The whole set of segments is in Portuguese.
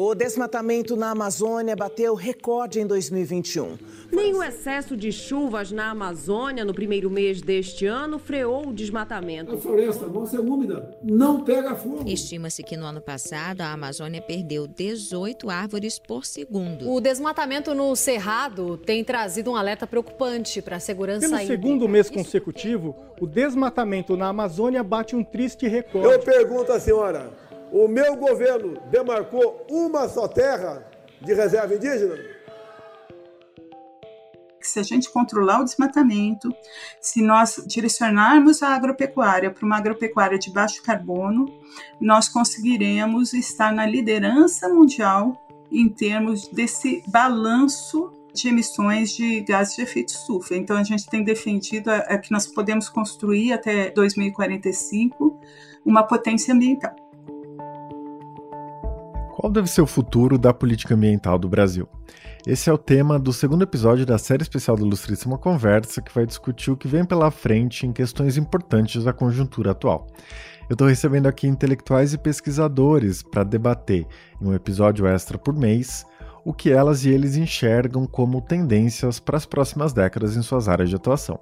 O desmatamento na Amazônia bateu recorde em 2021. Nem o excesso de chuvas na Amazônia no primeiro mês deste ano freou o desmatamento. A floresta, a ser úmida, não pega fogo. Estima-se que no ano passado a Amazônia perdeu 18 árvores por segundo. O desmatamento no Cerrado tem trazido um alerta preocupante para a segurança Pelo hídrica. segundo mês consecutivo, o desmatamento na Amazônia bate um triste recorde. Eu pergunto à senhora, o meu governo demarcou uma só terra de reserva indígena? Se a gente controlar o desmatamento, se nós direcionarmos a agropecuária para uma agropecuária de baixo carbono, nós conseguiremos estar na liderança mundial em termos desse balanço de emissões de gases de efeito estufa. Então a gente tem defendido é, que nós podemos construir até 2045 uma potência ambiental. Qual deve ser o futuro da política ambiental do Brasil? Esse é o tema do segundo episódio da série especial do Ilustríssima Conversa, que vai discutir o que vem pela frente em questões importantes da conjuntura atual. Eu estou recebendo aqui intelectuais e pesquisadores para debater, em um episódio extra por mês, o que elas e eles enxergam como tendências para as próximas décadas em suas áreas de atuação.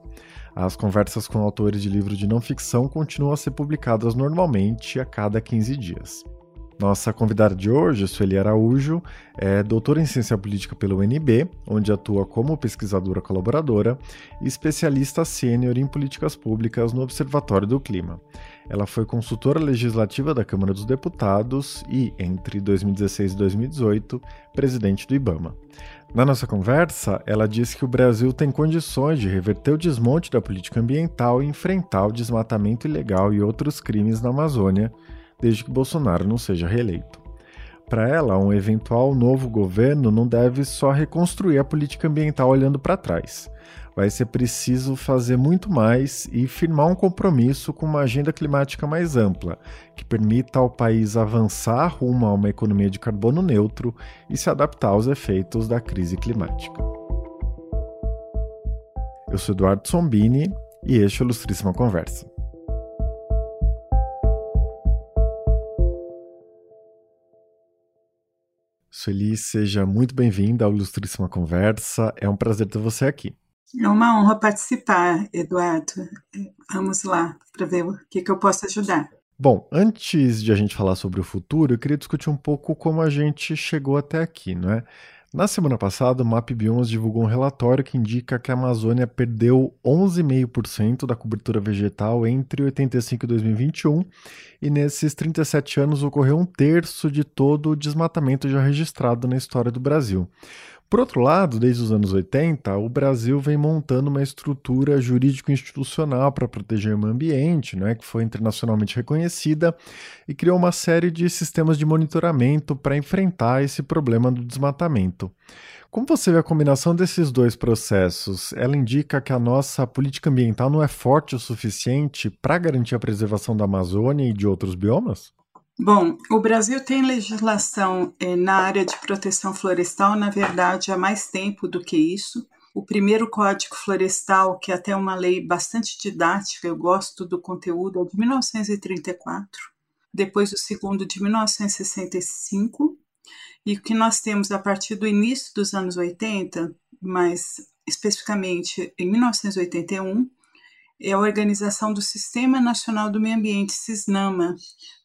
As conversas com autores de livros de não ficção continuam a ser publicadas normalmente a cada 15 dias. Nossa convidada de hoje, Sueli Araújo, é doutora em ciência política pelo UNB, onde atua como pesquisadora colaboradora e especialista sênior em políticas públicas no Observatório do Clima. Ela foi consultora legislativa da Câmara dos Deputados e, entre 2016 e 2018, presidente do IBAMA. Na nossa conversa, ela disse que o Brasil tem condições de reverter o desmonte da política ambiental e enfrentar o desmatamento ilegal e outros crimes na Amazônia desde que Bolsonaro não seja reeleito. Para ela, um eventual novo governo não deve só reconstruir a política ambiental olhando para trás. Vai ser preciso fazer muito mais e firmar um compromisso com uma agenda climática mais ampla, que permita ao país avançar rumo a uma economia de carbono neutro e se adaptar aos efeitos da crise climática. Eu sou Eduardo Sombini e este é o Ilustríssima Conversa. Sueli, seja muito bem-vinda ao Ilustríssima Conversa. É um prazer ter você aqui. É uma honra participar, Eduardo. Vamos lá para ver o que, que eu posso ajudar. Bom, antes de a gente falar sobre o futuro, eu queria discutir um pouco como a gente chegou até aqui, não é? Na semana passada, o MAP Biomas divulgou um relatório que indica que a Amazônia perdeu 11,5% da cobertura vegetal entre 85 e 2021, e nesses 37 anos ocorreu um terço de todo o desmatamento já registrado na história do Brasil. Por outro lado, desde os anos 80, o Brasil vem montando uma estrutura jurídico-institucional para proteger o meio ambiente, né, que foi internacionalmente reconhecida, e criou uma série de sistemas de monitoramento para enfrentar esse problema do desmatamento. Como você vê a combinação desses dois processos? Ela indica que a nossa política ambiental não é forte o suficiente para garantir a preservação da Amazônia e de outros biomas? Bom, o Brasil tem legislação eh, na área de proteção florestal, na verdade, há mais tempo do que isso. O primeiro Código Florestal, que é até uma lei bastante didática, eu gosto do conteúdo, é de 1934. Depois o segundo de 1965. E o que nós temos a partir do início dos anos 80, mais especificamente em 1981, é a organização do Sistema Nacional do Meio Ambiente, SISNAMA,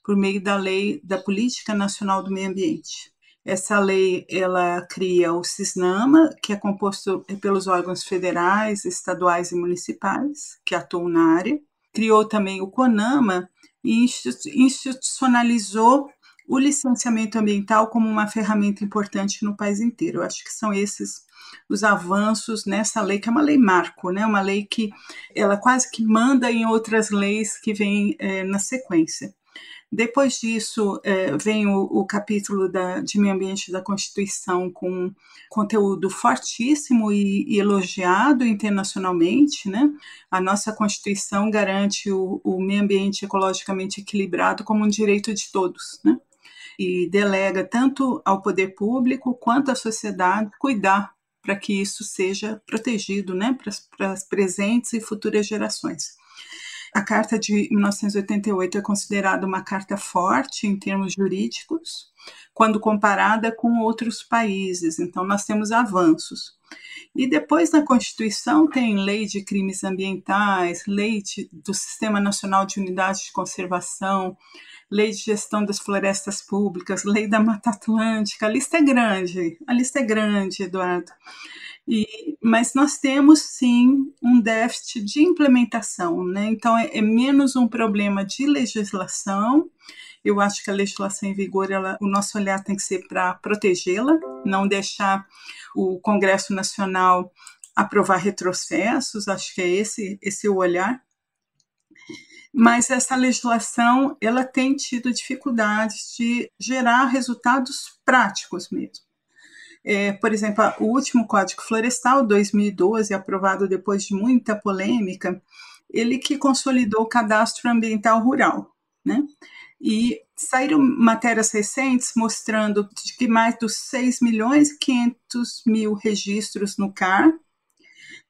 por meio da Lei da Política Nacional do Meio Ambiente. Essa lei ela cria o SISNAMA, que é composto pelos órgãos federais, estaduais e municipais que atuam na área. Criou também o CONAMA e institucionalizou o licenciamento ambiental como uma ferramenta importante no país inteiro. Eu acho que são esses os avanços nessa lei, que é uma lei marco, né? uma lei que ela quase que manda em outras leis que vêm é, na sequência. Depois disso, é, vem o, o capítulo da, de meio ambiente da Constituição com conteúdo fortíssimo e, e, elogiado internacionalmente. Né? A nossa Constituição garante o, o meio ambiente ecologicamente equilibrado como um direito de todos. Né? E delega tanto ao poder público quanto à sociedade cuidar para que isso seja protegido né, para as presentes e futuras gerações. A Carta de 1988 é considerada uma carta forte em termos jurídicos, quando comparada com outros países. Então, nós temos avanços. E depois na Constituição tem lei de crimes ambientais, lei de, do Sistema Nacional de Unidade de Conservação, lei de gestão das florestas públicas, lei da Mata Atlântica. A lista é grande, a lista é grande, Eduardo. E, mas nós temos sim um déficit de implementação, né? Então é, é menos um problema de legislação. Eu acho que a legislação em vigor, ela, o nosso olhar tem que ser para protegê-la, não deixar o Congresso Nacional aprovar retrocessos. Acho que é esse esse o olhar. Mas essa legislação ela tem tido dificuldades de gerar resultados práticos mesmo. É, por exemplo, o último Código Florestal, 2012, aprovado depois de muita polêmica, ele que consolidou o cadastro ambiental rural, né? E saíram matérias recentes mostrando que mais dos 6 milhões e 500 mil registros no CAR,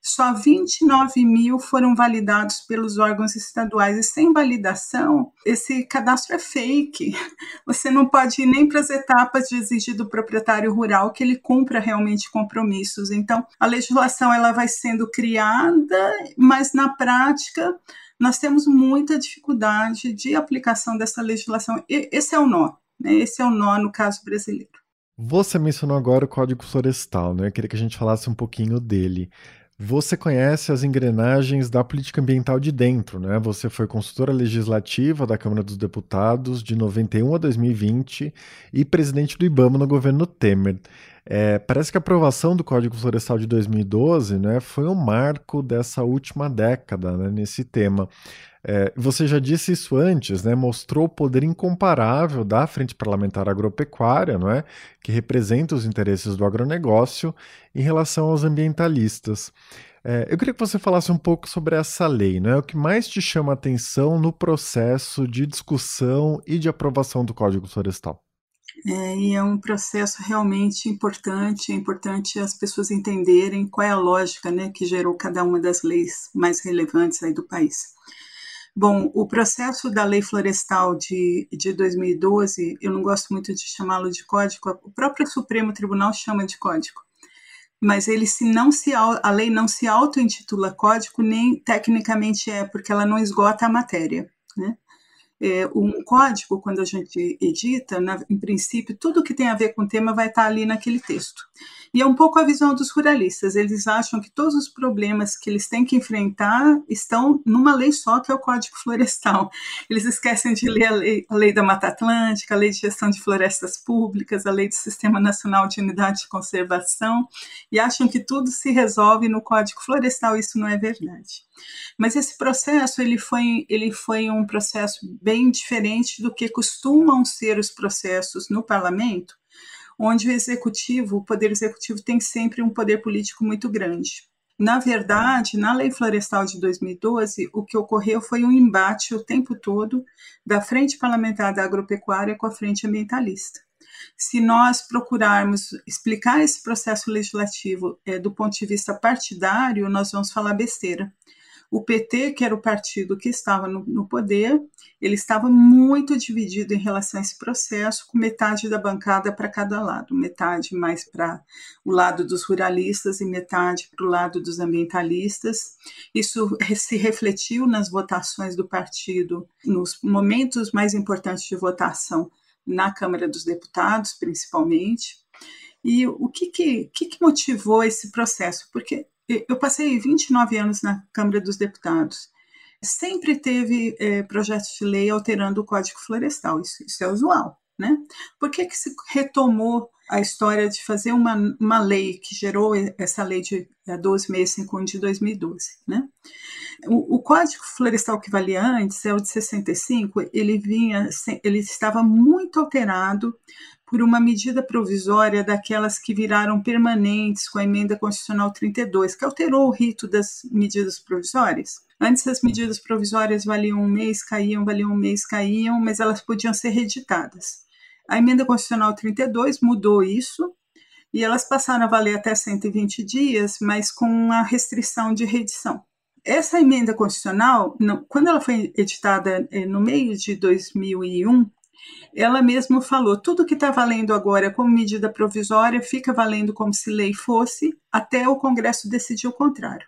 só 29 mil foram validados pelos órgãos estaduais. E sem validação, esse cadastro é fake. Você não pode ir nem para as etapas de exigir do proprietário rural que ele cumpra realmente compromissos. Então, a legislação ela vai sendo criada, mas na prática nós temos muita dificuldade de aplicação dessa legislação. Esse é o nó. Né? Esse é o nó no caso brasileiro. Você mencionou agora o Código Florestal, né? Eu queria que a gente falasse um pouquinho dele. Você conhece as engrenagens da política ambiental de dentro, né? Você foi consultora legislativa da Câmara dos Deputados de 91 a 2020 e presidente do IBAMA no governo Temer. É, parece que a aprovação do Código Florestal de 2012 né, foi um marco dessa última década né, nesse tema. É, você já disse isso antes, né? Mostrou o poder incomparável da Frente Parlamentar Agropecuária, não é? Que representa os interesses do agronegócio em relação aos ambientalistas. É, eu queria que você falasse um pouco sobre essa lei, não é? O que mais te chama a atenção no processo de discussão e de aprovação do Código Florestal? É, e é um processo realmente importante, é importante as pessoas entenderem qual é a lógica né, que gerou cada uma das leis mais relevantes aí do país. Bom, o processo da lei florestal de, de 2012, eu não gosto muito de chamá-lo de código, o próprio Supremo Tribunal chama de código, mas ele se não se a lei não se auto-intitula código, nem tecnicamente é, porque ela não esgota a matéria. Né? É, um código, quando a gente edita, na, em princípio, tudo que tem a ver com o tema vai estar ali naquele texto. E é um pouco a visão dos ruralistas. Eles acham que todos os problemas que eles têm que enfrentar estão numa lei só, que é o Código Florestal. Eles esquecem de ler a lei, a lei da Mata Atlântica, a Lei de Gestão de Florestas Públicas, a Lei do Sistema Nacional de Unidade de Conservação, e acham que tudo se resolve no Código Florestal. Isso não é verdade. Mas esse processo ele foi, ele foi um processo bem diferente do que costumam ser os processos no parlamento, onde o executivo, o poder executivo tem sempre um poder político muito grande. Na verdade, na Lei Florestal de 2012, o que ocorreu foi um embate o tempo todo da Frente Parlamentar da Agropecuária com a Frente Ambientalista. Se nós procurarmos explicar esse processo legislativo é, do ponto de vista partidário, nós vamos falar besteira. O PT, que era o partido que estava no, no, poder, ele estava muito dividido em relação a esse processo, com metade da bancada para cada lado, metade mais para o lado dos ruralistas e metade para o lado dos ambientalistas. Isso se refletiu nas votações do partido, nos momentos mais importantes de votação na Câmara dos Deputados, principalmente. E o que, que, que, que motivou esse processo? Porque eu passei 29 anos na Câmara dos Deputados. Sempre teve é, projetos de lei alterando o Código Florestal, isso, isso é usual. Né? Por que, que se retomou a história de fazer uma, uma lei que gerou essa lei de 1261 de 2012? Né? O, o, Código Florestal que valia antes, é o de 65, ele vinha, ele estava muito alterado por uma medida provisória daquelas que viraram permanentes com a emenda constitucional 32, que alterou o rito das medidas provisórias. Antes as medidas provisórias valiam um mês, caíam, valiam um mês, caíam, mas elas podiam ser reeditadas. A emenda constitucional 32 mudou isso e elas passaram a valer até 120 dias, mas com a restrição de reedição. Essa emenda constitucional, quando ela foi editada eh, no meio de 2001, ela mesma falou: tudo que está valendo agora como medida provisória fica valendo como se lei fosse, até o Congresso decidir o contrário.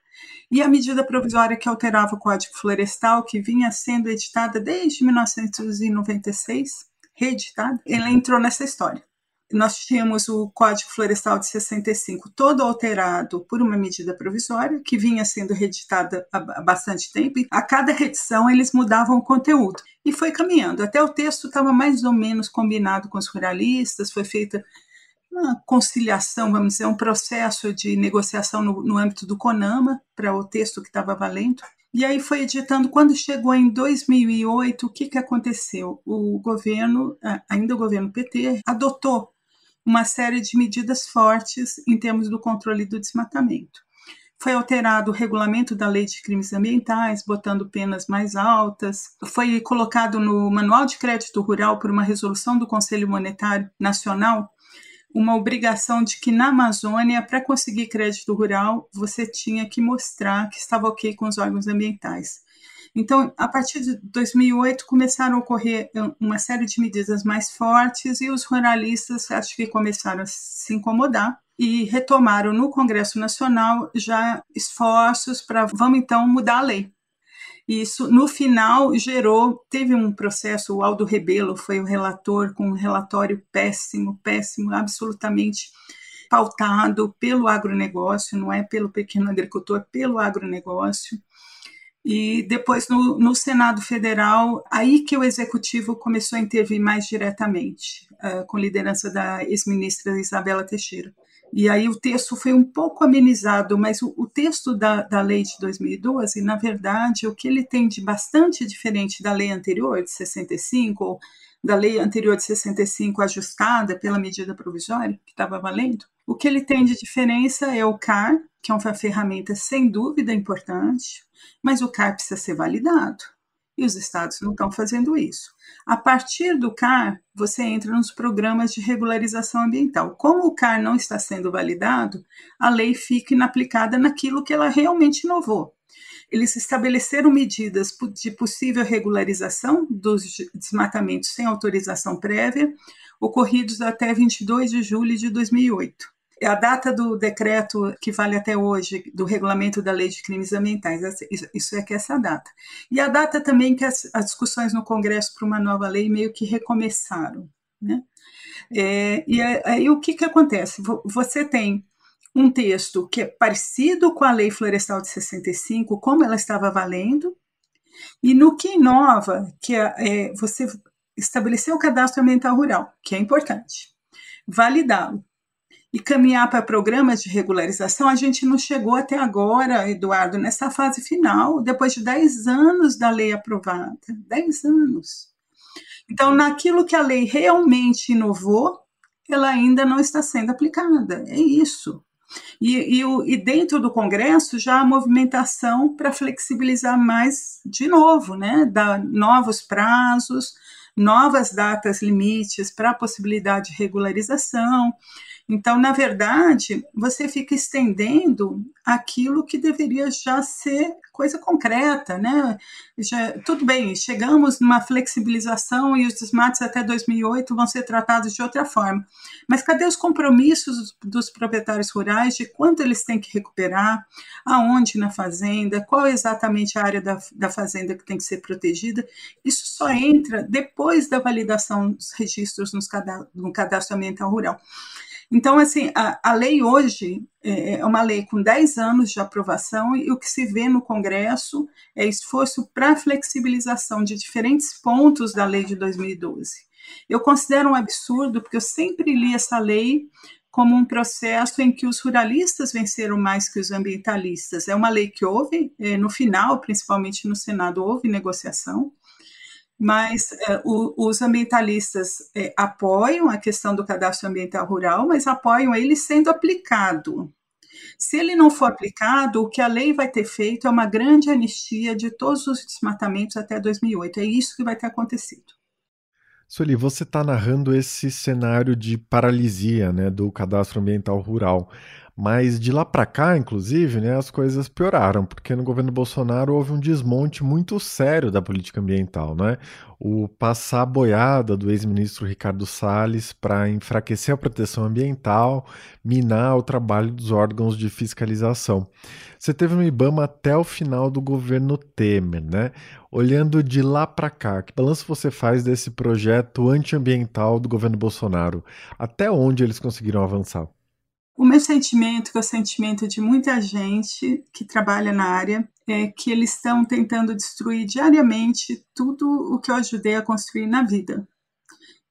E a medida provisória que alterava o Código Florestal, que vinha sendo editada desde 1996, reeditada, ela entrou nessa história nós tínhamos o Código Florestal de 65 todo alterado por uma medida provisória que vinha sendo reeditada há bastante tempo e a cada reedição eles mudavam o conteúdo e foi caminhando. Até o texto estava mais ou menos combinado com os ruralistas, foi feita uma conciliação, vamos dizer, um processo de negociação no, no âmbito do CONAMA para o texto que estava valendo. E aí foi editando. Quando chegou em 2008, o que, que aconteceu? O governo, ainda o governo PT, adotou uma série de medidas fortes em termos do controle do desmatamento. Foi alterado o regulamento da Lei de Crimes Ambientais, botando penas mais altas. Foi colocado no Manual de Crédito Rural, por uma resolução do Conselho Monetário Nacional, uma obrigação de que na Amazônia, para conseguir crédito rural, você tinha que mostrar que estava ok com os órgãos ambientais. Então, a partir de 2008, começaram a ocorrer uma série de medidas mais fortes e os ruralistas acho que começaram a se incomodar e retomaram no Congresso Nacional já esforços para vamos então mudar a lei. Isso, no final, gerou, teve um processo, o Aldo Rebelo foi o relator com um relatório péssimo, péssimo, absolutamente pautado pelo agronegócio, não é pelo pequeno agricultor, pelo agronegócio. E depois, no, no, Senado Federal, aí que o Executivo começou a intervir mais diretamente, uh, com liderança da ex-ministra Isabela Teixeira. E aí o texto foi um pouco amenizado, mas o, o texto da, da lei de 2012, na verdade, o que ele tem de bastante diferente da lei anterior, de 65, ou da lei anterior de 65 ajustada pela medida provisória, que estava valendo, o que ele tem de diferença é o CAR, que é uma ferramenta sem dúvida importante, mas o CAR precisa ser validado. E os estados não estão fazendo isso. A partir do CAR, você entra nos programas de regularização ambiental. Como o CAR não está sendo validado, a lei fica inaplicada naquilo que ela realmente inovou. Eles estabeleceram medidas de possível regularização dos desmatamentos sem autorização prévia, ocorridos até 22 de julho de 2008 é a data do decreto que vale até hoje, do regulamento da lei de crimes ambientais, isso é que é essa data. E a data também que as, as discussões no Congresso para uma nova lei meio que recomeçaram. Né? É, e aí o que, que acontece? Você tem um texto que é parecido com a Lei Florestal de 65, como ela estava valendo, e no que inova, que é, é você estabeleceu o cadastro ambiental rural, que é importante, validá-lo, e caminhar para programas de regularização, a gente não chegou até agora, Eduardo, nessa fase final, depois de 10 anos da lei aprovada. 10 anos. Então, naquilo que a lei realmente inovou, ela ainda não está sendo aplicada. É isso. E, e, e dentro do Congresso já há movimentação para flexibilizar mais de novo, né? Dar novos prazos, novas datas limites para a possibilidade de regularização. Então, na verdade, você fica estendendo aquilo que deveria já ser coisa concreta, né? Já, tudo bem, chegamos numa flexibilização e os desmates até 2008 vão ser tratados de outra forma. Mas cadê os compromissos dos proprietários rurais de quanto eles têm que recuperar, aonde na fazenda, qual exatamente a área da, da fazenda que tem que ser protegida? Isso só entra depois da validação dos registros nos cadastro, no cadastro ambiental rural. Então, assim, a, a lei hoje é, é uma lei com 10 anos de aprovação e o que se vê no Congresso é esforço para flexibilização de diferentes pontos da lei de 2012. Eu considero um absurdo, porque eu sempre li essa lei como um processo em que os ruralistas venceram mais que os ambientalistas. É uma lei que houve, é, no final, principalmente no Senado, houve negociação, mas é, o, os ambientalistas é, apoiam a questão do cadastro ambiental rural, mas apoiam ele sendo aplicado. Se ele não for aplicado, o que a lei vai ter feito é uma grande anistia de todos os desmatamentos até 2008. É isso que vai ter acontecido. Sueli, você está narrando esse cenário de paralisia né, do cadastro ambiental rural, Mas de lá para cá, inclusive, né, as coisas pioraram, porque no governo Bolsonaro houve um desmonte muito sério da política ambiental, né? O passar boiada do ex-ministro Ricardo Salles para enfraquecer a proteção ambiental, minar o trabalho dos órgãos de fiscalização. Você teve no IBAMA até o final do governo Temer, né? Olhando de lá para cá, que balanço você faz desse projeto antiambiental do governo Bolsonaro? Até onde eles conseguiram avançar? O meu sentimento, que é o sentimento de muita gente que trabalha na área, é que eles estão tentando destruir diariamente tudo o que eu ajudei a construir na vida.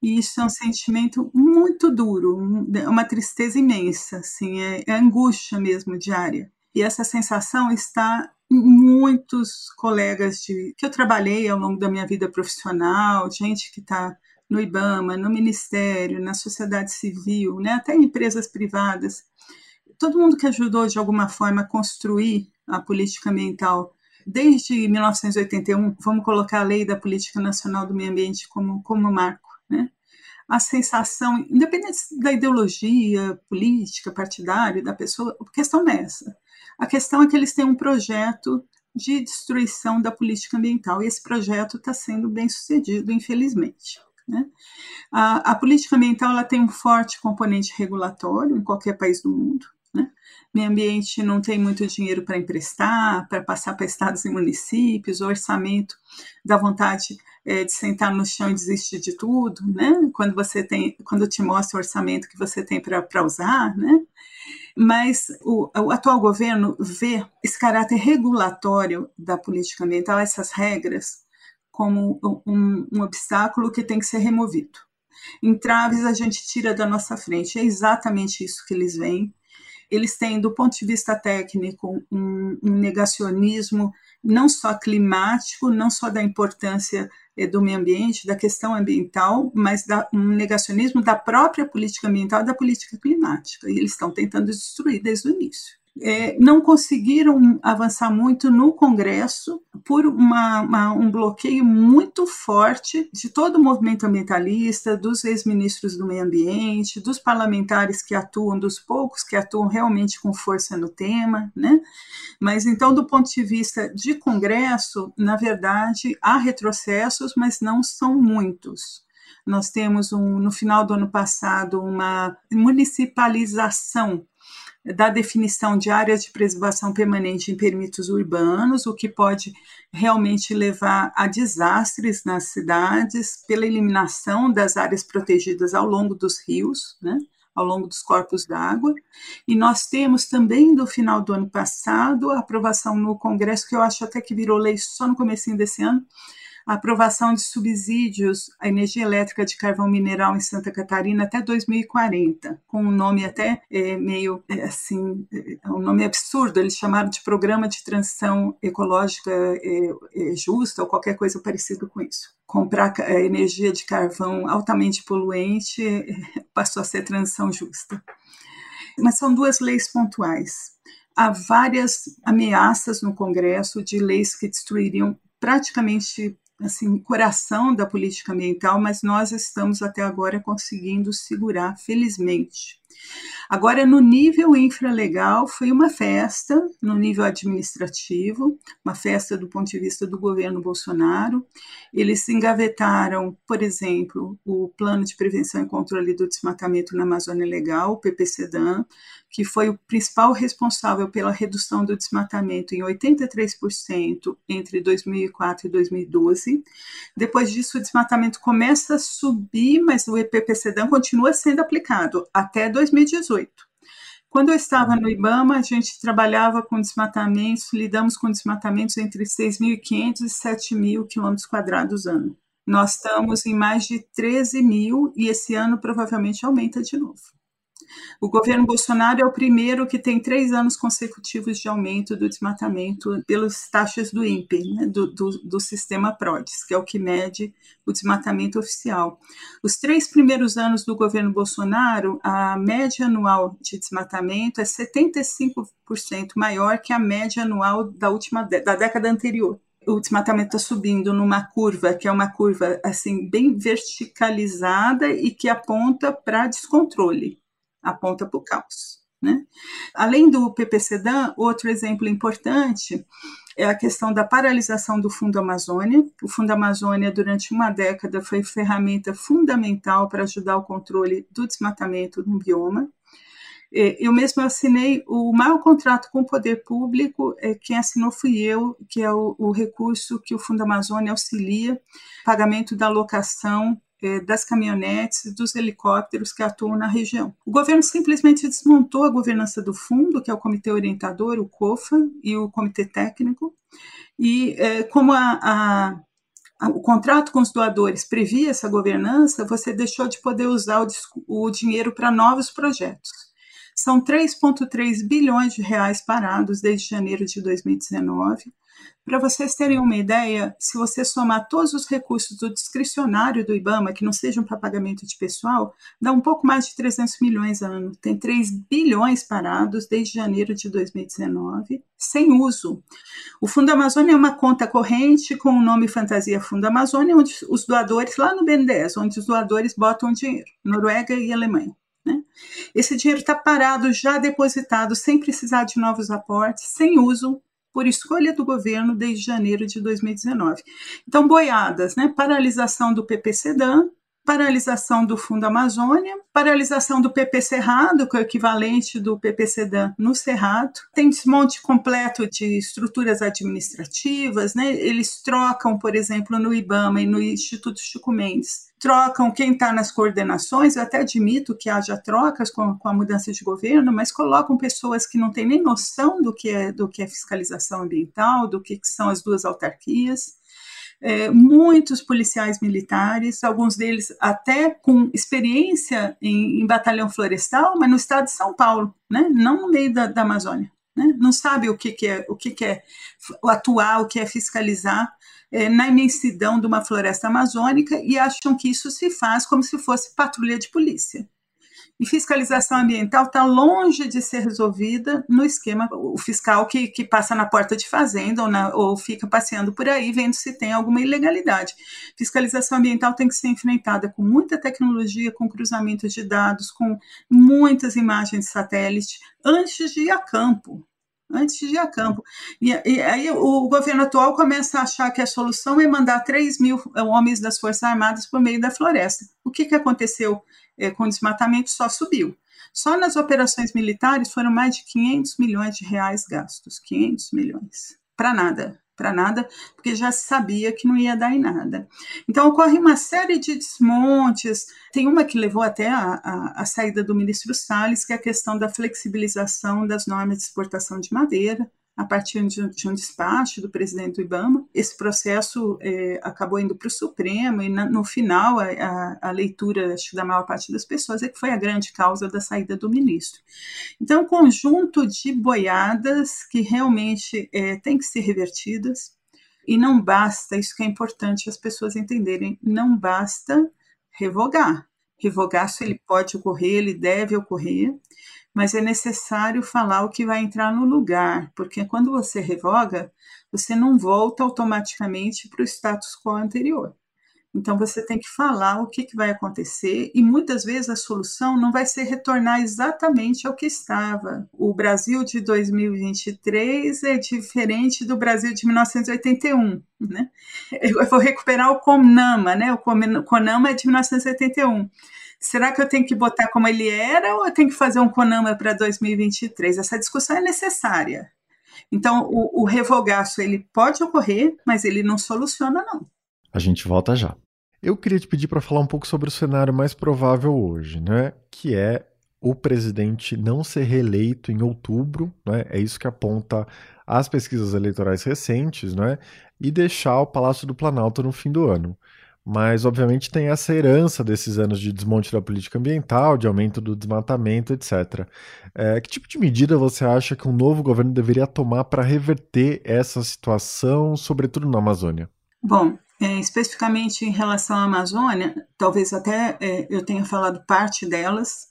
E isso é um sentimento muito duro, é uma tristeza imensa, assim, é, é angústia mesmo diária. E essa sensação está em muitos colegas de, que eu trabalhei ao longo da minha vida profissional, gente que está no IBAMA, no Ministério, na sociedade civil, né, até em empresas privadas. Todo mundo que ajudou de alguma forma a construir a política ambiental desde 1981, vamos colocar a Lei da Política Nacional do Meio Ambiente como, como marco, né? A sensação, independente da ideologia política, partidária da pessoa, a questão é essa. A questão é que eles têm um projeto de destruição da política ambiental e esse projeto está sendo bem sucedido, infelizmente. Né? A, a, política ambiental ela tem um forte componente regulatório em qualquer país do mundo. Né? Meio ambiente não tem muito dinheiro para emprestar, para passar para estados e municípios, o orçamento dá vontade é, de sentar no chão e desistir de tudo, né? Quando você tem, quando te mostra o orçamento que você tem para usar, né? Mas o, o, atual governo vê esse caráter regulatório da política ambiental, essas regras, como um, um obstáculo que tem que ser removido. Entraves a gente tira da nossa frente. É exatamente isso que eles veem. Eles têm, do ponto de vista técnico, um, um negacionismo não só climático, não só da importância eh, do meio ambiente, da questão ambiental, mas da, um negacionismo da própria política ambiental e da política climática. E eles estão tentando destruir desde o início é, não conseguiram avançar muito no Congresso por uma, uma, um bloqueio muito forte de todo o movimento ambientalista, dos ex-ministros do meio ambiente, dos parlamentares que atuam, dos poucos que atuam realmente com força no tema, né? Mas então, do ponto de vista de Congresso, na verdade, há retrocessos, mas não são muitos. Nós temos um, no final do ano passado uma municipalização da definição de áreas de preservação permanente em permisos urbanos, o que pode realmente levar a desastres nas cidades pela eliminação das áreas protegidas ao longo dos rios, né? ao longo dos corpos d'água. E nós temos também, do final do ano passado, a aprovação no Congresso, que eu acho até que virou lei só no começo desse ano, a aprovação de subsídios à energia elétrica de carvão mineral em Santa Catarina até 2040, com um nome até é, meio é, assim, é um nome absurdo, eles chamaram de Programa de Transição Ecológica é, é Justa ou qualquer coisa parecida com isso. Comprar é, energia de carvão altamente poluente passou a ser transição justa. Mas são duas leis pontuais há várias ameaças no Congresso de leis que destruiriam praticamente assim, coração da política ambiental, mas nós estamos até agora conseguindo segurar, felizmente. Agora, no nível infralegal, foi uma festa, no nível administrativo, uma festa do ponto de vista do governo Bolsonaro. Eles engavetaram, por exemplo, o Plano de Prevenção e Controle do Desmatamento na Amazônia Legal, o PPCDAM, que foi o principal responsável pela redução do desmatamento em 83% entre 2004 e 2012. Depois disso, o desmatamento começa a subir, mas o EPPCDAM continua sendo aplicado até 2018. Quando eu estava no IBAMA, a gente trabalhava com desmatamentos, lidamos com desmatamentos entre 6.500 e 7.000 quilômetros quadrados ano. Nós estamos em mais de 13 mil e esse ano provavelmente aumenta de novo. O governo Bolsonaro é o primeiro que tem três anos consecutivos de aumento do desmatamento pelas taxas do INPE, né, do, do, do, sistema PRODES, que é o que mede o desmatamento oficial. Os três primeiros anos do governo Bolsonaro, a média anual de desmatamento é 75% maior que a média anual da última da década anterior o desmatamento está subindo numa curva que é uma curva assim bem verticalizada e que aponta para descontrole aponta para o caos. Né? Além do PPCDAN, outro exemplo importante é a questão da paralisação do Fundo Amazônia. O Fundo Amazônia, durante uma década, foi ferramenta fundamental para ajudar o controle do desmatamento no bioma. É, eu mesmo assinei o maior contrato com o poder público, é, quem assinou fui eu, que é o, o recurso que o Fundo Amazônia auxilia, pagamento da locação das caminhonetes, dos helicópteros que atuam na região. O governo simplesmente desmontou a governança do fundo, que é o comitê orientador, o COFA, e o comitê técnico, e é, como a, a o contrato com os doadores previa essa governança, você deixou de poder usar o, o dinheiro para novos projetos. São 3,3 bilhões de reais parados desde janeiro de 2019. Para vocês terem uma ideia, se você somar todos os recursos do discricionário do IBAMA, que não sejam para pagamento de pessoal, dá um pouco mais de 300 milhões ano. Tem 3 bilhões parados desde janeiro de 2019, sem uso. O Fundo Amazônia é uma conta corrente com o nome Fantasia Fundo Amazônia, onde os doadores, lá no BNDES, onde os doadores botam dinheiro, Noruega e Alemanha. Né? Esse dinheiro está parado, já depositado, sem precisar de novos aportes, sem uso, por escolha do governo desde janeiro de 2019. Então, boiadas, né? Paralisação do PPCDAN, paralisação do Fundo Amazônia, paralisação do PP Cerrado, que é o equivalente do PPCDAN no Cerrado. Tem desmonte completo de estruturas administrativas, né? Eles trocam, por exemplo, no IBAMA e no Instituto Chico Mendes, trocam quem está nas coordenações, eu até admito que haja trocas com, com, a mudança de governo, mas colocam pessoas que não têm nem noção do que é, do que é fiscalização ambiental, do que, que são as duas autarquias é, muitos policiais militares, alguns deles até com experiência em, em, batalhão florestal, mas no estado de São Paulo, né? não no meio da, da Amazônia. Né? Não sabe o que, que é o que, que é atuar, o que é fiscalizar é, na imensidão de uma floresta amazônica e acham que isso se faz como se fosse patrulha de polícia. E fiscalização ambiental está longe de ser resolvida no esquema o fiscal que, que passa na porta de fazenda ou, na, ou fica passeando por aí vendo se tem alguma ilegalidade. Fiscalização ambiental tem que ser enfrentada com muita tecnologia, com cruzamento de dados, com muitas imagens de satélite, antes de ir a campo antes de ir a campo. E, e, aí o governo atual começa a achar que a solução é mandar 3 mil homens das Forças Armadas por meio da floresta. O que, que aconteceu com desmatamento só subiu. Só nas operações militares foram mais de 500 milhões de reais gastos. 500 milhões. Para nada, para nada, porque já sabia que não ia dar em nada. Então, ocorre uma série de desmontes. Tem uma que levou até a, a, a saída do ministro Salles, que é a questão da flexibilização das normas de exportação de madeira a partir de, de, um despacho do presidente do IBAMA. Esse processo é, acabou indo para o Supremo e, na, no final, a, a, a, leitura acho, da maior parte das pessoas é que foi a grande causa da saída do ministro. Então, conjunto de boiadas que realmente é, tem que ser revertidas e não basta, isso que é importante as pessoas entenderem, não basta revogar. Revogar, se ele pode ocorrer, ele deve ocorrer, mas é necessário falar o que vai entrar no lugar, porque quando você revoga, você não volta automaticamente para o status quo anterior. Então você tem que falar o que, que vai acontecer e muitas vezes a solução não vai ser retornar exatamente ao que estava. O Brasil de 2023 é diferente do Brasil de 1981, né? Eu vou recuperar o CONAMA, né? O CONAMA é de 1981 será que eu tenho que botar como ele era ou eu tenho que fazer um CONAMA para 2023? Essa discussão é necessária. Então, o, o revogaço ele pode ocorrer, mas ele não soluciona, não. A gente volta já. Eu queria te pedir para falar um pouco sobre o cenário mais provável hoje, né? Que é o presidente não ser reeleito em outubro, né? É isso que aponta as pesquisas eleitorais recentes, né? E deixar o Palácio do Planalto no fim do ano mas obviamente tem essa herança desses anos de desmonte da política ambiental, de aumento do desmatamento, etc. É, que tipo de medida você acha que um novo governo deveria tomar para reverter essa situação, sobretudo na Amazônia? Bom, é, especificamente em relação à Amazônia, talvez até é, eu tenha falado parte delas.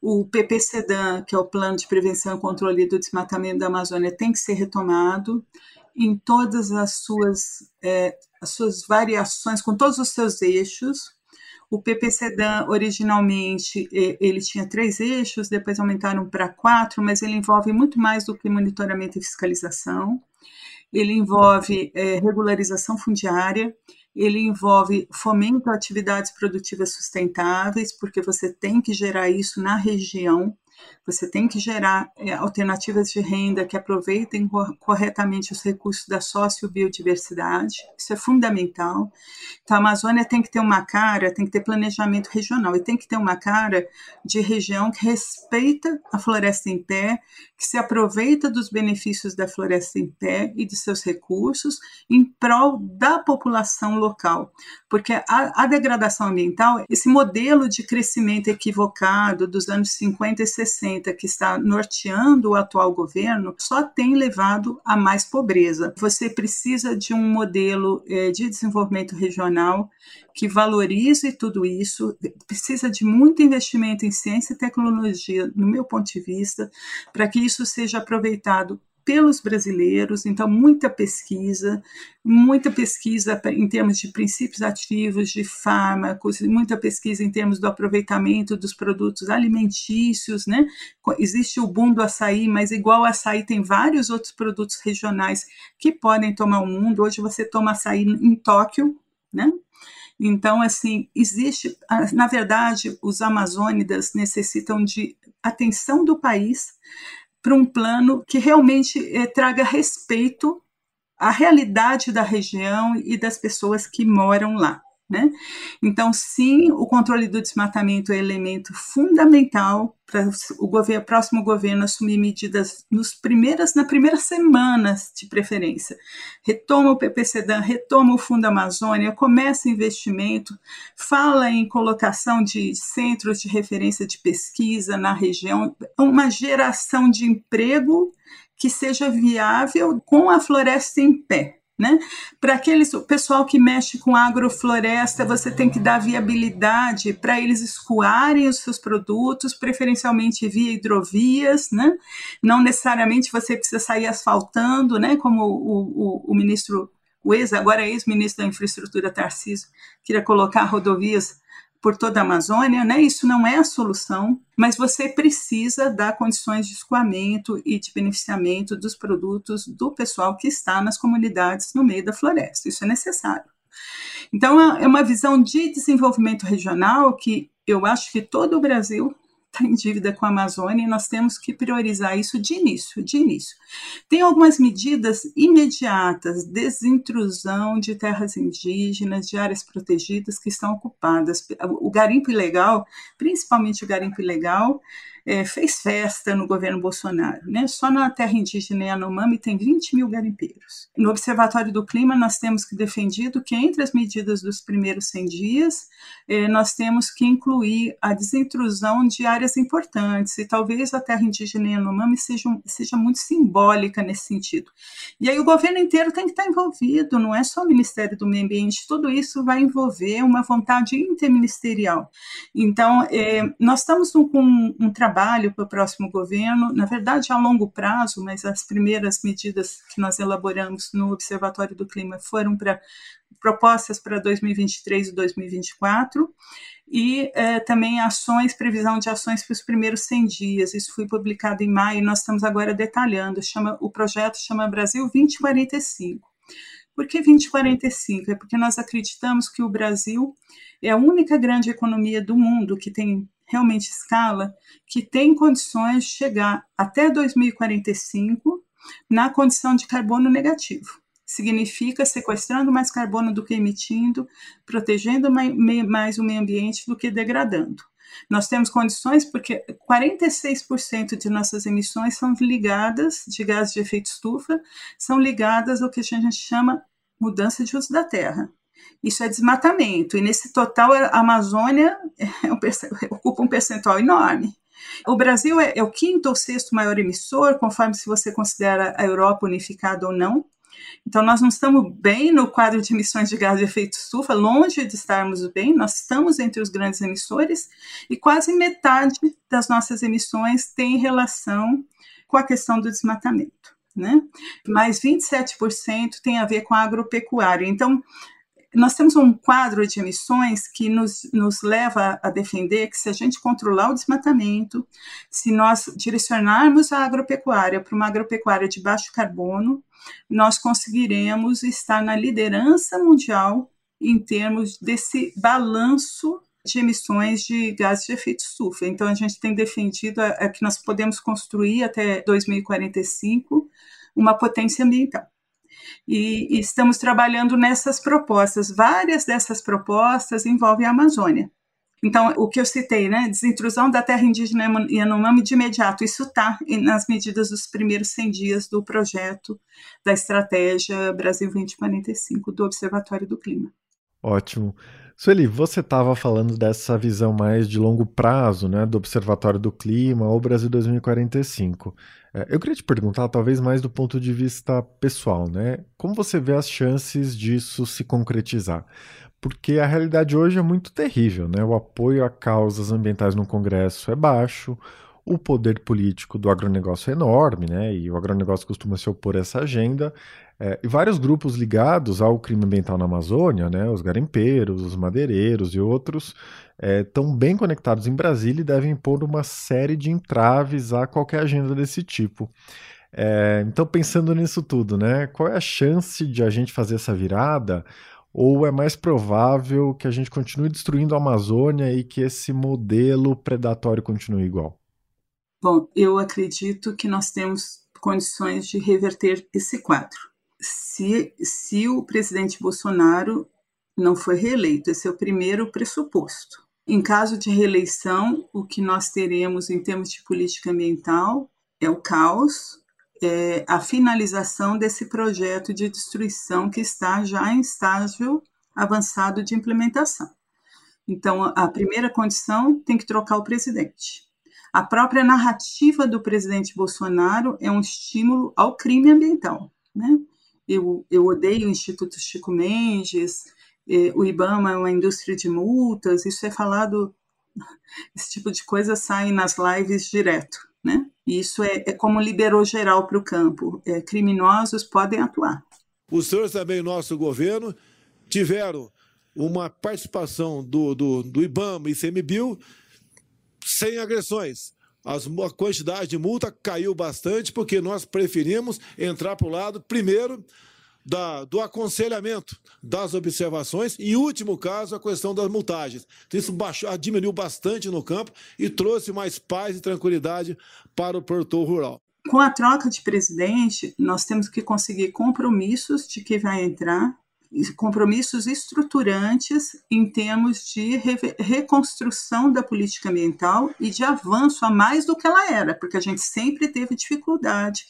O PPCDAN, que é o Plano de Prevenção e Controle do Desmatamento da Amazônia, tem que ser retomado em todas as suas, é, as suas variações, com todos os seus eixos. O PPCDAN, originalmente, ele tinha três eixos, depois aumentaram para quatro, mas ele envolve muito mais do que monitoramento e fiscalização. Ele envolve é, regularização fundiária, ele envolve fomento a atividades produtivas sustentáveis, porque você tem que gerar isso na região, você tem que gerar é, alternativas de renda que aproveitem corretamente os recursos da sociobiodiversidade, isso é fundamental. Então, a Amazônia tem que ter uma cara, tem que ter planejamento regional, e tem que ter uma cara de região que respeita a floresta em pé, que se aproveita dos benefícios da floresta em pé e de seus recursos em prol da população local. Porque a, a degradação ambiental, esse modelo de crescimento equivocado dos anos 50 e 60, que está norteando o atual governo, só tem levado a mais pobreza. Você precisa de um modelo é, de desenvolvimento regional que valorize tudo isso, precisa de muito investimento em ciência e tecnologia, no meu ponto de vista, para que isso seja aproveitado pelos brasileiros, então muita pesquisa, muita pesquisa em termos de princípios ativos, de fármacos, muita pesquisa em termos do aproveitamento dos produtos alimentícios, né? Existe o boom do açaí, mas igual açaí tem vários outros produtos regionais que podem tomar o mundo. Hoje você toma açaí em Tóquio, né? Então, assim, existe, na verdade, os amazônidas necessitam de atenção do país, para um plano que realmente eh, traga respeito à realidade da região e das pessoas que moram lá. Né? Então, sim, o controle do desmatamento é elemento fundamental para o governo, próximo governo assumir medidas nos primeiras, na primeira semanas de preferência. Retoma o PPCDAN, retoma o Fundo Amazônia, começa investimento, fala em colocação de centros de referência de pesquisa na região, uma geração de emprego que seja viável com a floresta em pé. Né? Para aqueles o pessoal que mexe com agrofloresta, você tem que dar viabilidade para eles escoarem os seus produtos, preferencialmente via hidrovias, né? Não necessariamente você precisa sair asfaltando, né? Como o, o, o ministro, o ex, agora ex-ministro da Infraestrutura Tarcísio, queria colocar rodovias por toda a Amazônia, né? Isso não é a solução, mas você precisa dar condições de escoamento e de beneficiamento dos produtos do pessoal que está nas comunidades no meio da floresta. Isso é necessário. Então, é uma visão de desenvolvimento regional que eu acho que todo o Brasil está em dívida com a Amazônia e nós temos que priorizar isso de início, de início. Tem algumas medidas imediatas, desintrusão de terras indígenas, de áreas protegidas que estão ocupadas. O garimpo ilegal, principalmente o garimpo ilegal, é, fez festa no governo Bolsonaro. Né? Só na terra indígena Yanomami tem 20 mil garimpeiros. No Observatório do Clima, nós temos que defendido que entre as medidas dos primeiros 100 dias, é, nós temos que incluir a desintrusão de áreas importantes, e talvez a terra indígena Yanomami seja, seja muito simbólica nesse sentido. E aí o governo inteiro tem que estar envolvido, não é só o Ministério do Meio Ambiente, tudo isso vai envolver uma vontade interministerial. Então, é, nós estamos com um, um trabalho trabalho para o próximo governo, na verdade a longo prazo, mas as primeiras medidas que nós elaboramos no Observatório do Clima foram para propostas para 2023 e 2024 e é, também ações, previsão de ações para os primeiros 100 dias. Isso foi publicado em maio e nós estamos agora detalhando. Chama, o projeto chama Brasil 2045. Por que 2045? É porque nós acreditamos que o Brasil é a única grande economia do mundo que tem realmente escala, que tem condições de chegar até 2045 na condição de carbono negativo. Significa sequestrando mais carbono do que emitindo, protegendo mais o meio ambiente do que degradando. Nós temos condições porque 46% de nossas emissões são ligadas, de gases de efeito estufa, são ligadas ao que a gente chama mudança de uso da terra. Isso é desmatamento. E nesse total, a Amazônia é um, ocupa um percentual enorme. O Brasil é, é, o quinto ou sexto maior emissor, conforme se você considera a Europa unificada ou não. Então, nós não estamos bem no quadro de emissões de gás de efeito estufa, longe de estarmos bem, nós estamos entre os grandes emissores e quase metade das nossas emissões tem relação com a questão do desmatamento. Né? Mais 27% tem a ver com a agropecuária. Então, nós temos um quadro de emissões que nos, nos leva a defender que se a gente controlar o desmatamento, se nós direcionarmos a agropecuária para uma agropecuária de baixo carbono, nós conseguiremos estar na liderança mundial em termos desse balanço de emissões de gases de efeito estufa. Então, a gente tem defendido a, a que nós podemos construir até 2045 uma potência ambiental e, e estamos trabalhando nessas propostas. Várias dessas propostas envolvem a Amazônia. Então, o que eu citei, né, desintrusão da terra indígena Yanomami de imediato, isso está nas medidas dos primeiros 100 dias do projeto da estratégia Brasil 2045 do Observatório do Clima. Ótimo. Sueli, você estava falando dessa visão mais de longo prazo, né, do Observatório do Clima ou Brasil 2045. É, eu queria te perguntar, talvez mais do ponto de vista pessoal, né? Como você vê as chances disso se concretizar? Porque a realidade hoje é muito terrível, né? O apoio a causas ambientais no Congresso é baixo, o poder político do agronegócio é enorme, né? E o agronegócio costuma se opor a essa agenda. É, e vários grupos ligados ao crime ambiental na Amazônia, né? Os garimpeiros, os madeireiros e outros, estão é, bem conectados em Brasília e devem impor uma série de entraves a qualquer agenda desse tipo. É, então, pensando nisso tudo, né? Qual é a chance de a gente fazer essa virada? Ou é mais provável que a gente continue destruindo a Amazônia e que esse modelo predatório continue igual? Bom, eu acredito que nós temos condições de reverter esse quadro. Se, se o presidente Bolsonaro não foi reeleito, esse é o primeiro pressuposto. Em caso de reeleição, o que nós teremos em termos de política ambiental é o caos, é a finalização desse projeto de destruição que está já em estágio avançado de implementação. Então, a primeira condição tem que trocar o presidente. A própria narrativa do presidente Bolsonaro é um estímulo ao crime ambiental. Né? Eu, eu odeio o Instituto Chico Mendes, eh, o IBAMA é uma indústria de multas, isso é falado, esse tipo de coisa sai nas lives direto. Né? Isso é, é como liberou geral para o campo. É, criminosos podem atuar. Os senhores também, nosso governo, tiveram uma participação do, do, do IBAMA e CMBio sem agressões. As, a quantidade de multa caiu bastante porque nós preferimos entrar para o lado, primeiro, da, do aconselhamento, das observações e, em último caso, a questão das multagens. Então, isso baixou, diminuiu bastante no campo e trouxe mais paz e tranquilidade para o produtor rural. Com a troca de presidente, nós temos que conseguir compromissos de que vai entrar compromissos estruturantes em termos de re reconstrução da política ambiental e de avanço a mais do que ela era, porque a gente sempre teve dificuldade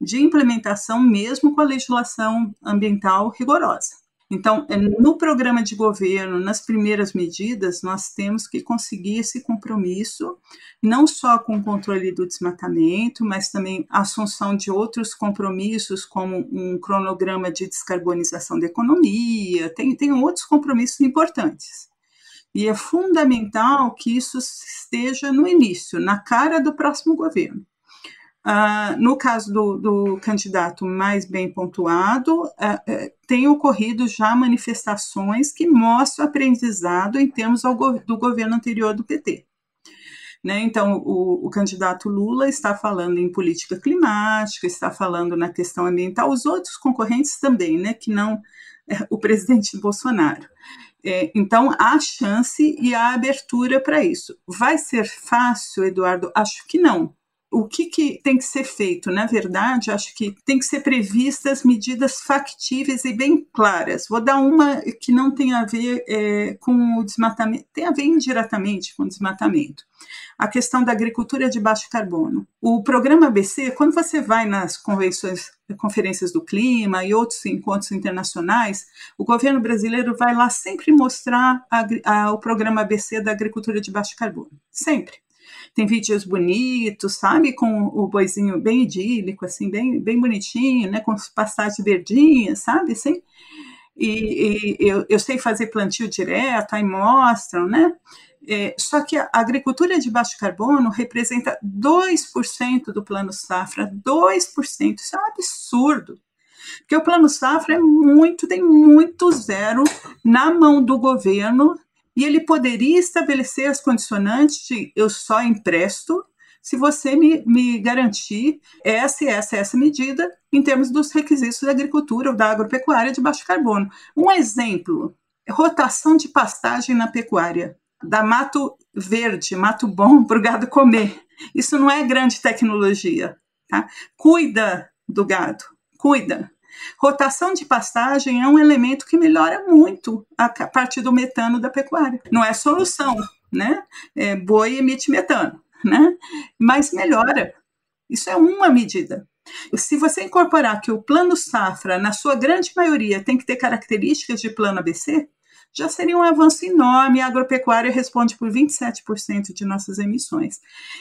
de implementação, mesmo com a legislação ambiental rigorosa. Então, é, no programa de governo, nas primeiras medidas, nós temos que conseguir esse compromisso, não só com o controle do desmatamento, mas também a assunção de outros compromissos, como um cronograma de descarbonização da economia, tem, tem outros compromissos importantes. E é fundamental que isso esteja no início, na cara do próximo governo. Uh, no caso do, do, candidato mais bem pontuado, uh, uh, tem ocorrido já manifestações que mostram aprendizado em termos go do governo anterior do PT. Né? Então, o, o, candidato Lula está falando em política climática, está falando na questão ambiental, os outros concorrentes também, né? que não é, o presidente Bolsonaro. É, então, há chance e há abertura para isso. Vai ser fácil, Eduardo? Acho que não o que, que tem que ser feito? Na verdade, acho que tem que ser previstas medidas factíveis e bem claras. Vou dar uma que não tem a ver é, com o desmatamento, tem a ver indiretamente com o desmatamento. A questão da agricultura de baixo carbono. O programa ABC, quando você vai nas convenções, conferências do clima e outros encontros internacionais, o governo brasileiro vai lá sempre mostrar a, a, o programa ABC da agricultura de baixo carbono. Sempre tem vídeos bonitos, sabe? Com o boizinho bem idílico, assim, bem, bem bonitinho, né? Com pastagens verdinhas, sabe? Assim. E, e eu, eu, sei fazer plantio direto, aí mostram, né? É, só que a agricultura de baixo carbono representa 2% do plano safra, 2%, isso é um absurdo. Porque o Plano Safra é muito, tem muito zero na mão do governo e ele poderia estabelecer as condicionantes de eu só empresto se você me, me garantir essa e essa essa medida em termos dos requisitos da agricultura ou da agropecuária de baixo carbono. Um exemplo, rotação de pastagem na pecuária, da mato verde, mato bom para o gado comer. Isso não é grande tecnologia. Tá? Cuida do gado, cuida. Rotação de pastagem é um elemento que melhora muito a parte do metano da pecuária. Não é solução, né? É, boi emite metano, né? Mas melhora. Isso é uma medida. Se você incorporar que o plano safra, na sua grande maioria, tem que ter características de plano ABC, já seria um avanço enorme. A agropecuária responde por 27% de nossas emissões.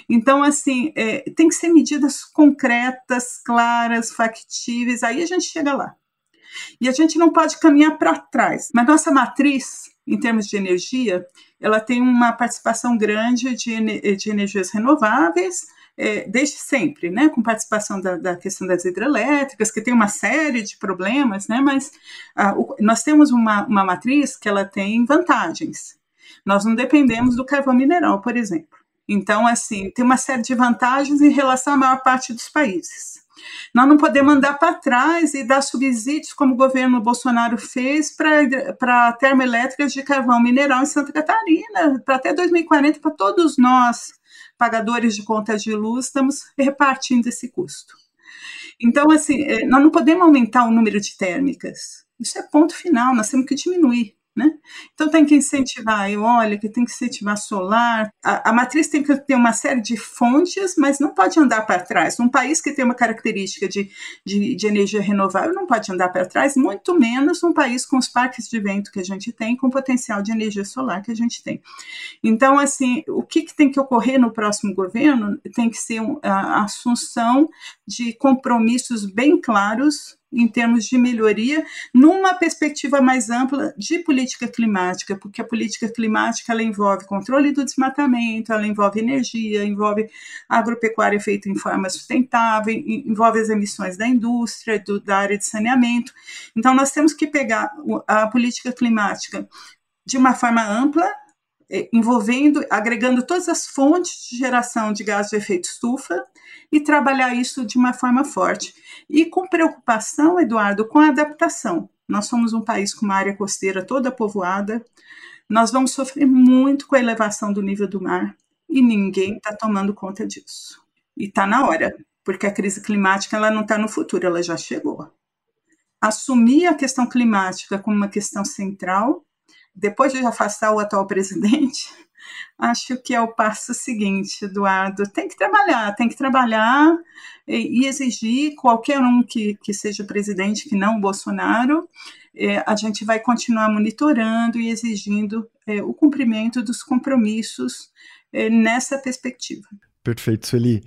Então, assim, é, tem que ser medidas concretas, claras, factíveis, aí a gente chega lá. E a gente não pode caminhar para trás. Mas nossa matriz, em termos de energia, ela tem uma participação grande de, de energias renováveis, é, desde sempre, né, com participação da, da, questão das hidrelétricas, que tem uma série de problemas, né, mas ah, o, nós temos uma, uma matriz que ela tem vantagens. Nós não dependemos do carvão mineral, por exemplo. Então, assim, tem uma série de vantagens em relação à maior parte dos países. Nós não podemos andar para trás e dar subsídios, como o governo Bolsonaro fez, para termoelétricas de carvão mineral em Santa Catarina, para até 2040, para todos nós pagadores de contas de luz, estamos repartindo esse custo. Então, assim, eh, nós não podemos aumentar o número de térmicas. Isso é ponto final, nós temos que diminuir. Né? Então tem que incentivar a que tem que incentivar solar. A, a, matriz tem que ter uma série de fontes, mas não pode andar para trás. Um país que tem uma característica de, de, de energia renovável não pode andar para trás, muito menos um país com os parques de vento que a gente tem, com o potencial de energia solar que a gente tem. Então, assim, o que, que tem que ocorrer no próximo governo tem que ser a assunção de compromissos bem claros em termos de melhoria, numa perspectiva mais ampla de política climática, porque a política climática ela envolve controle do desmatamento, ela envolve energia, envolve agropecuária feita em forma sustentável, envolve as emissões da indústria, do, da área de saneamento. Então, nós temos que pegar a política climática de uma forma ampla, envolvendo, agregando todas as fontes de geração de gás de efeito estufa e trabalhar isso de uma forma forte. E com preocupação, Eduardo, com a adaptação. Nós somos um país com uma área costeira toda povoada, nós vamos sofrer muito com a elevação do nível do mar e ninguém está tomando conta disso. E está na hora, porque a crise climática ela não está no futuro, ela já chegou. Assumir a questão climática como uma questão central depois de afastar o atual presidente, acho que é o passo seguinte, Eduardo. Tem que trabalhar, tem que trabalhar e, e exigir qualquer um que, que seja presidente, que não Bolsonaro, é, a gente vai continuar monitorando e exigindo é, o cumprimento dos compromissos é, nessa perspectiva. Perfeito, Sueli.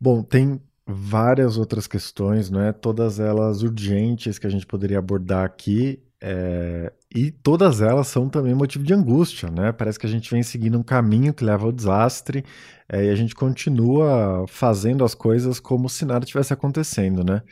Bom, tem várias outras questões, não é? Todas elas urgentes que a gente poderia abordar aqui. É, e todas elas são também motivo de angústia, né? Parece que a gente vem seguindo um caminho que leva ao desastre é, e a gente continua fazendo as coisas como se nada tivesse acontecendo, né?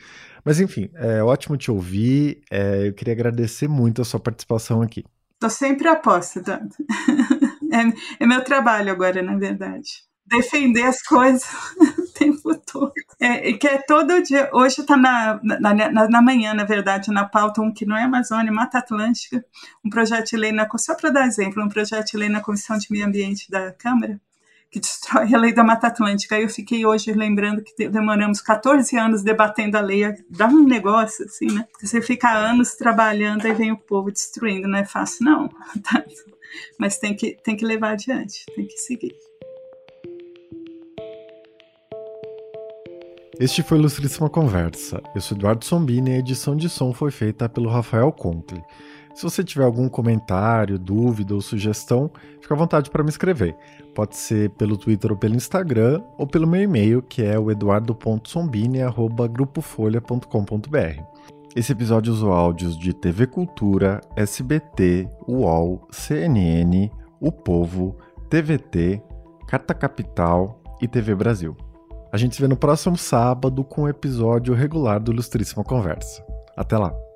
Mas enfim, é ótimo te ouvir. É, eu queria agradecer muito a sua participação aqui. Estou sempre a posse, Dando. é, é meu trabalho agora, na verdade defender as coisas o tempo todo. É, que é todo dia. Hoje está na, na, na, na, manhã, na verdade, na pauta um que não é Amazônia, Mata Atlântica, um projeto de lei, na, só para dar exemplo, um projeto de lei na Comissão de Meio Ambiente da Câmara, que destrói a lei da Mata Atlântica. Aí eu fiquei hoje lembrando que demoramos 14 anos debatendo a lei, dá um negócio assim, né? Você fica anos trabalhando e vem o povo destruindo, não é fácil, não. Mas tem que, tem que levar adiante, tem que seguir. Este foi Ilustríssima Conversa. Eu sou Eduardo Sombini e a edição de som foi feita pelo Rafael Conkle. Se você tiver algum comentário, dúvida ou sugestão, fica à vontade para me escrever. Pode ser pelo Twitter ou pelo Instagram, ou pelo meu e-mail, que é o eduardo.sombini.grupofolha.com.br. Esse episódio usou áudios de TV Cultura, SBT, UOL, CNN, O Povo, TVT, Carta Capital e TV Brasil. A gente se vê no próximo sábado com o um episódio regular do Ilustríssima Conversa. Até lá!